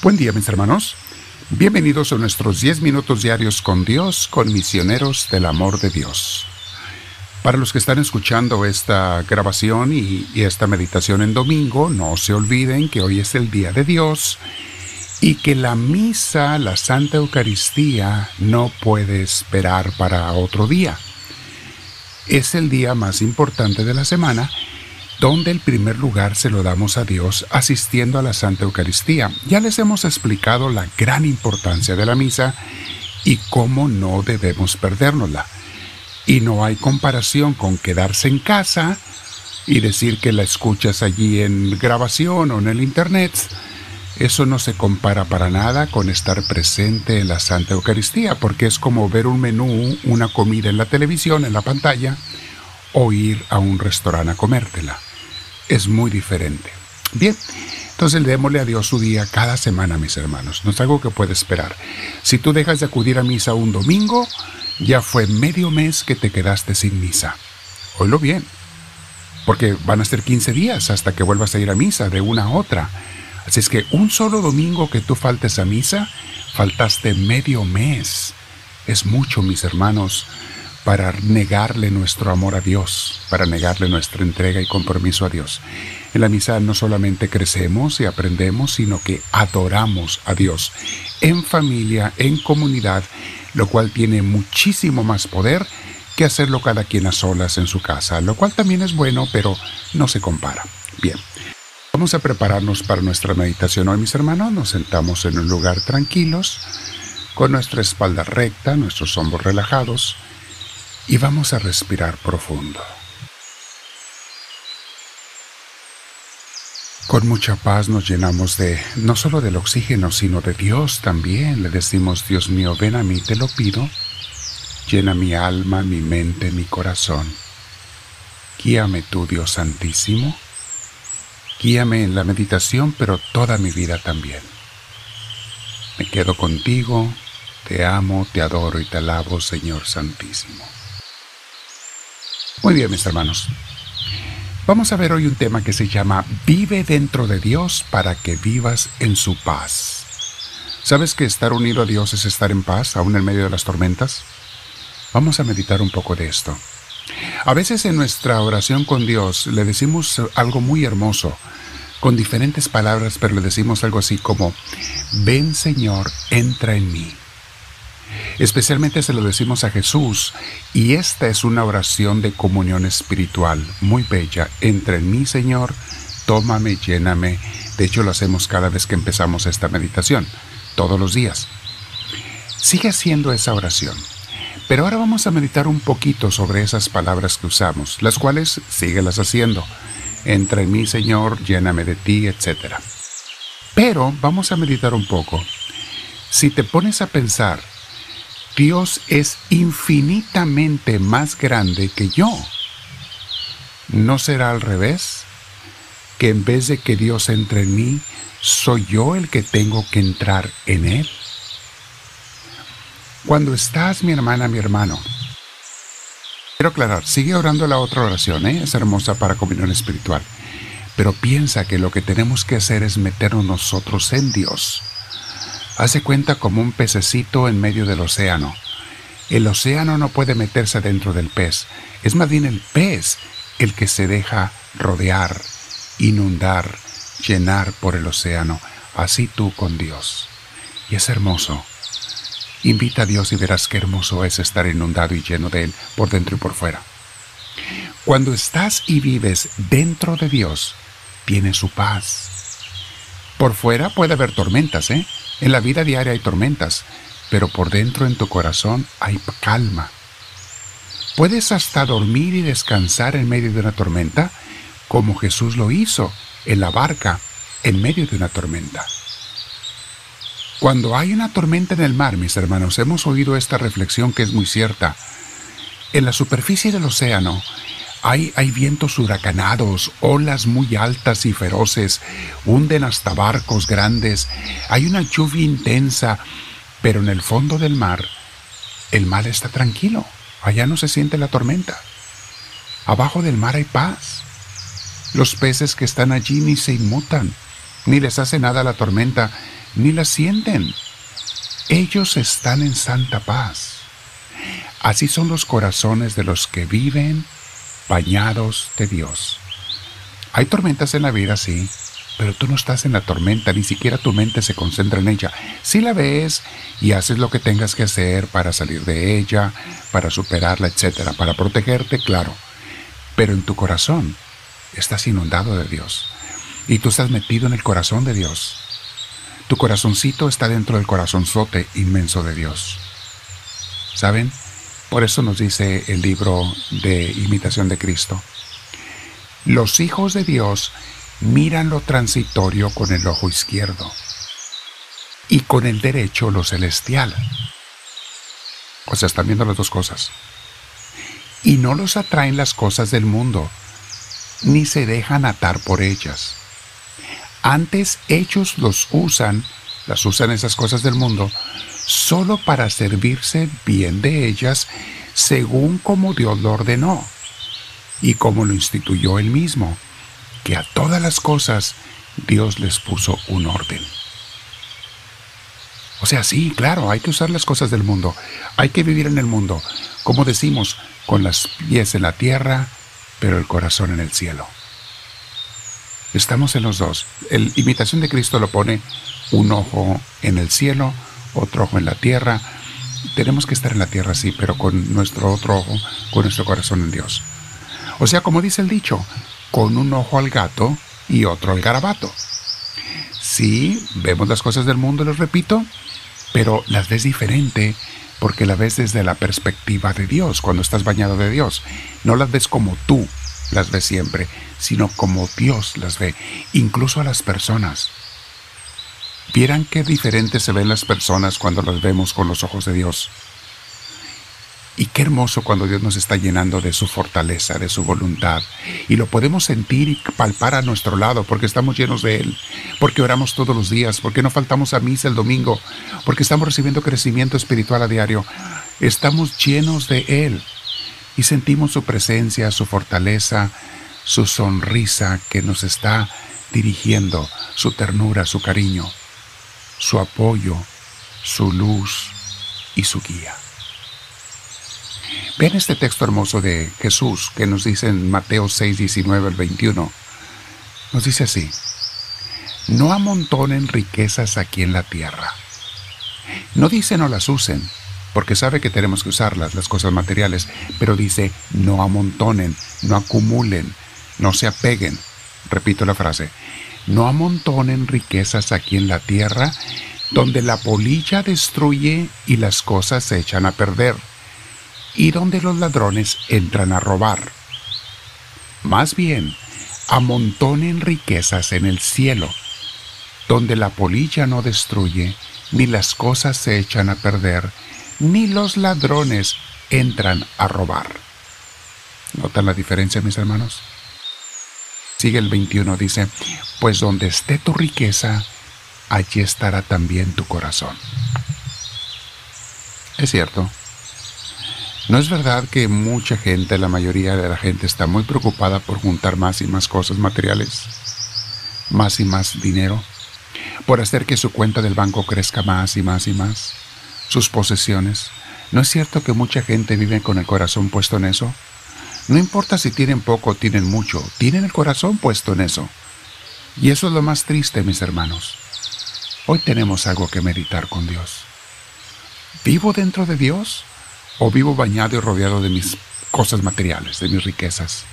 Buen día mis hermanos. Bienvenidos a nuestros 10 minutos diarios con Dios, con misioneros del amor de Dios. Para los que están escuchando esta grabación y, esta meditación en domingo, no se olviden que hoy es el Día de Dios y que la misa, la Santa Eucaristía, no puede esperar para otro día. Es el día más importante de la semana donde el primer lugar se lo damos a Dios asistiendo a la Santa Eucaristía. Ya les hemos explicado la gran importancia de la misa y cómo no debemos perdérnosla. Y no hay comparación con quedarse en casa y decir que la escuchas allí en grabación o en el Internet. Eso no se compara para nada con estar presente en la Santa Eucaristía, porque es como ver un menú, una comida en la televisión, en la pantalla, o ir a un restaurante a comértela es muy diferente. Bien, entonces démosle a Dios su día cada semana, mis hermanos. No es algo que puede esperar. Si tú dejas de acudir a misa un domingo, ya fue medio mes que te quedaste sin misa. Oílo bien, porque van a ser 15 días hasta que vuelvas a ir a misa de una a otra. Así es que un solo domingo que tú faltes a misa, faltaste medio mes. Es mucho, mis hermanos para negarle nuestro amor a Dios, para negarle nuestra entrega y compromiso a Dios. En la misa no solamente crecemos y aprendemos, sino que adoramos a Dios en familia, en comunidad, lo cual tiene muchísimo más poder que hacerlo cada quien a solas en su casa, lo cual también es bueno, pero no se compara. Bien, vamos a prepararnos para nuestra meditación hoy, mis hermanos. Nos sentamos en un lugar tranquilos, con nuestra espalda recta, nuestros hombros relajados, y vamos a respirar profundo. Con mucha paz nos llenamos de no solo del oxígeno, sino de Dios también. Le decimos, Dios mío, ven a mí, te lo pido. Llena mi alma, mi mente, mi corazón. Guíame tú, Dios Santísimo. Guíame en la meditación, pero toda mi vida también. Me quedo contigo, te amo, te adoro y te alabo, Señor Santísimo. Muy bien, mis hermanos. Vamos a ver hoy un tema que se llama Vive dentro de Dios para que vivas en su paz. ¿Sabes que estar unido a Dios es estar en paz, aún en medio de las tormentas? Vamos a meditar un poco de esto. A veces en nuestra oración con Dios le decimos algo muy hermoso, con diferentes palabras, pero le decimos algo así como, ven Señor, entra en mí. Especialmente se lo decimos a Jesús y esta es una oración de comunión espiritual muy bella. entre en mí, Señor, tómame, lléname. De hecho, lo hacemos cada vez que empezamos esta meditación, todos los días. Sigue haciendo esa oración. Pero ahora vamos a meditar un poquito sobre esas palabras que usamos, las cuales síguelas haciendo. Entra en mí, Señor, lléname de ti, etc. Pero vamos a meditar un poco. Si te pones a pensar Dios es infinitamente más grande que yo. ¿No será al revés? Que en vez de que Dios entre en mí, soy yo el que tengo que entrar en Él. Cuando estás, mi hermana, mi hermano, quiero aclarar, sigue orando la otra oración, ¿eh? es hermosa para comunión espiritual, pero piensa que lo que tenemos que hacer es meternos nosotros en Dios Hace cuenta como un pececito en medio del océano. El océano no puede meterse dentro del pez. Es más bien el pez el que se deja rodear, inundar, llenar por el océano. Así tú con Dios. Y es hermoso. Invita a Dios y verás qué hermoso es estar inundado y lleno de Él por dentro y por fuera. Cuando estás y vives dentro de Dios, tienes su paz. Por fuera puede haber tormentas, ¿eh? En la vida diaria hay tormentas, pero por dentro en tu corazón hay calma. Puedes hasta dormir y descansar en medio de una tormenta, como Jesús lo hizo en la barca en medio de una tormenta. Cuando hay una tormenta en el mar, mis hermanos, hemos oído esta reflexión que es muy cierta. En la superficie del océano hay, vientos huracanados, olas muy altas y feroces, hunden hasta barcos grandes, hay una lluvia intensa, pero en el fondo del mar, el mar está tranquilo, allá no se siente la tormenta. Abajo del mar hay paz. Los peces que están allí ni se inmutan, ni les hace nada la tormenta, ni la sienten. Ellos están en santa paz. Así son los corazones de los que viven bañados de Dios. Hay tormentas en la vida, sí, pero tú no estás en la tormenta, ni siquiera tu mente se concentra en ella. Si la ves y haces lo que tengas que hacer para salir de ella, para superarla, etcétera, para protegerte, claro. Pero en tu corazón estás inundado de Dios y tú estás metido en el corazón de Dios. Tu corazoncito está dentro del corazonzote inmenso de Dios. ¿Saben? Por eso nos dice el libro de imitación de Cristo. Los hijos de Dios miran lo transitorio con el ojo izquierdo y con el derecho lo celestial. O sea, están viendo las dos cosas. Y no los atraen las cosas del mundo, ni se dejan atar por ellas. Antes ellos los usan, las usan esas cosas del mundo, solo para servirse bien de ellas según como Dios lo ordenó y como lo instituyó él mismo, que a todas las cosas Dios les puso un orden. O sea, sí, claro, hay que usar las cosas del mundo, hay que vivir en el mundo, como decimos, con las pies en la tierra, pero el corazón en el cielo. Estamos en los dos. El imitación de Cristo lo pone un ojo en el cielo, otro ojo en la tierra. Tenemos que estar en la tierra, sí, pero con nuestro otro ojo, con nuestro corazón en Dios. O sea, como dice el dicho, con un ojo al gato y otro al garabato. Sí, vemos las cosas del mundo, les repito, pero las ves diferente porque la ves desde la perspectiva de Dios, cuando estás bañado de Dios. No las ves como tú las ves siempre, sino como Dios las ve, incluso a las personas. Vieran qué diferentes se ven las personas cuando las vemos con los ojos de Dios. Y qué hermoso cuando Dios nos está llenando de su fortaleza, de su voluntad. Y lo podemos sentir y palpar a nuestro lado porque estamos llenos de Él, porque oramos todos los días, porque no faltamos a misa el domingo, porque estamos recibiendo crecimiento espiritual a diario. Estamos llenos de Él y sentimos su presencia, su fortaleza, su sonrisa que nos está dirigiendo, su ternura, su cariño su apoyo, su luz y su guía. Vean este texto hermoso de Jesús que nos dice en Mateo 6, 19 al 21. Nos dice así, no amontonen riquezas aquí en la tierra. No dice no las usen, porque sabe que tenemos que usarlas, las cosas materiales, pero dice no amontonen, no acumulen, no se apeguen. Repito la frase, no amontonen riquezas aquí en la tierra, donde la polilla destruye y las cosas se echan a perder, y donde los ladrones entran a robar. Más bien, amontonen riquezas en el cielo, donde la polilla no destruye, ni las cosas se echan a perder, ni los ladrones entran a robar. ¿Notan la diferencia, mis hermanos? Sigue el 21, dice, pues donde esté tu riqueza, allí estará también tu corazón. Es cierto. ¿No es verdad que mucha gente, la mayoría de la gente está muy preocupada por juntar más y más cosas materiales? Más y más dinero. Por hacer que su cuenta del banco crezca más y más y más. Sus posesiones. ¿No es cierto que mucha gente vive con el corazón puesto en eso? No importa si tienen poco o tienen mucho, tienen el corazón puesto en eso. Y eso es lo más triste, mis hermanos. Hoy tenemos algo que meditar con Dios. ¿Vivo dentro de Dios o vivo bañado y rodeado de mis cosas materiales, de mis riquezas?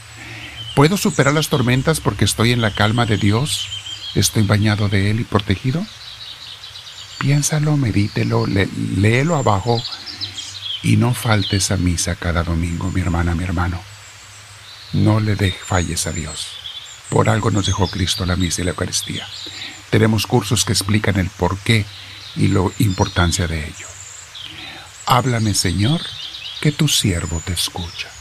¿Puedo superar las tormentas porque estoy en la calma de Dios? ¿Estoy bañado de Él y protegido? Piénsalo, medítelo, léelo abajo y no faltes a misa cada domingo, mi hermana, mi hermano. No le falles a Dios. Por algo nos dejó Cristo la misa y la Eucaristía. Tenemos cursos que explican el por qué y la importancia de ello. Háblame, Señor, que tu siervo te escucha.